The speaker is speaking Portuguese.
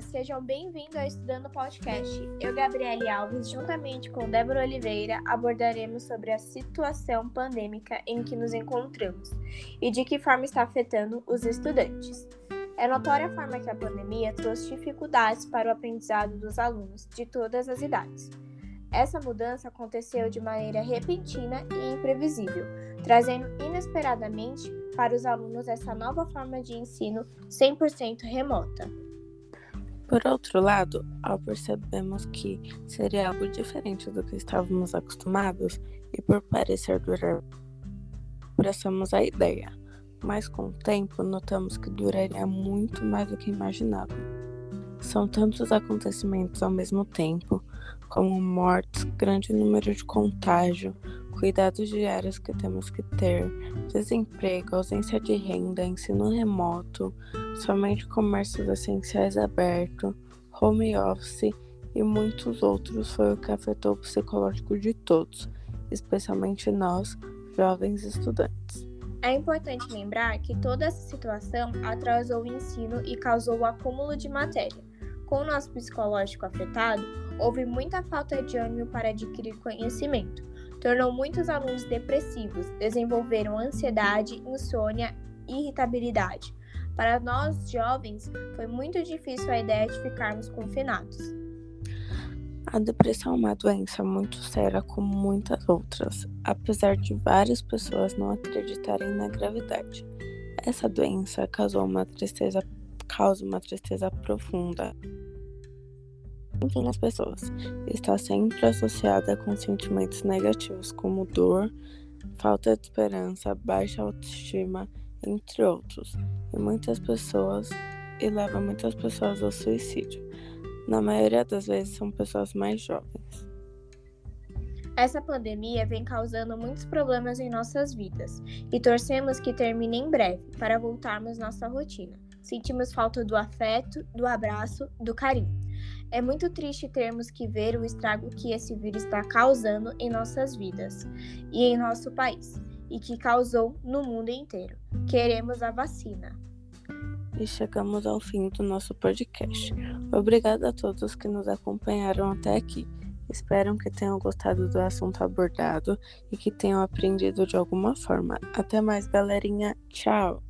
sejam bem-vindos ao Estudando Podcast. Eu, Gabriele Alves, juntamente com Débora Oliveira, abordaremos sobre a situação pandêmica em que nos encontramos e de que forma está afetando os estudantes. É notória a forma que a pandemia trouxe dificuldades para o aprendizado dos alunos de todas as idades. Essa mudança aconteceu de maneira repentina e imprevisível, trazendo inesperadamente para os alunos essa nova forma de ensino 100% remota. Por outro lado, ao percebemos que seria algo diferente do que estávamos acostumados e por parecer durar, abraçamos a ideia, mas com o tempo notamos que duraria muito mais do que imaginávamos. São tantos acontecimentos ao mesmo tempo, como mortes, grande número de contágio, cuidados diários que temos que ter, desemprego, ausência de renda, ensino remoto, somente comércios essenciais abertos, home office e muitos outros foi o que afetou o psicológico de todos, especialmente nós, jovens estudantes. É importante lembrar que toda essa situação atrasou o ensino e causou o acúmulo de matéria com o nosso psicológico afetado, houve muita falta de ânimo para adquirir conhecimento. Tornou muitos alunos depressivos, desenvolveram ansiedade, insônia e irritabilidade. Para nós jovens, foi muito difícil a ideia de ficarmos confinados. A depressão é uma doença muito séria como muitas outras, apesar de várias pessoas não acreditarem na gravidade. Essa doença causou uma tristeza, causa uma tristeza profunda enfim, nas pessoas. Está sempre associada com sentimentos negativos como dor, falta de esperança, baixa autoestima, entre outros, e muitas pessoas e leva muitas pessoas ao suicídio. Na maioria das vezes são pessoas mais jovens. Essa pandemia vem causando muitos problemas em nossas vidas e torcemos que termine em breve para voltarmos nossa rotina. Sentimos falta do afeto, do abraço, do carinho. É muito triste termos que ver o estrago que esse vírus está causando em nossas vidas e em nosso país, e que causou no mundo inteiro. Queremos a vacina. E chegamos ao fim do nosso podcast. Obrigada a todos que nos acompanharam até aqui. Espero que tenham gostado do assunto abordado e que tenham aprendido de alguma forma. Até mais, galerinha. Tchau!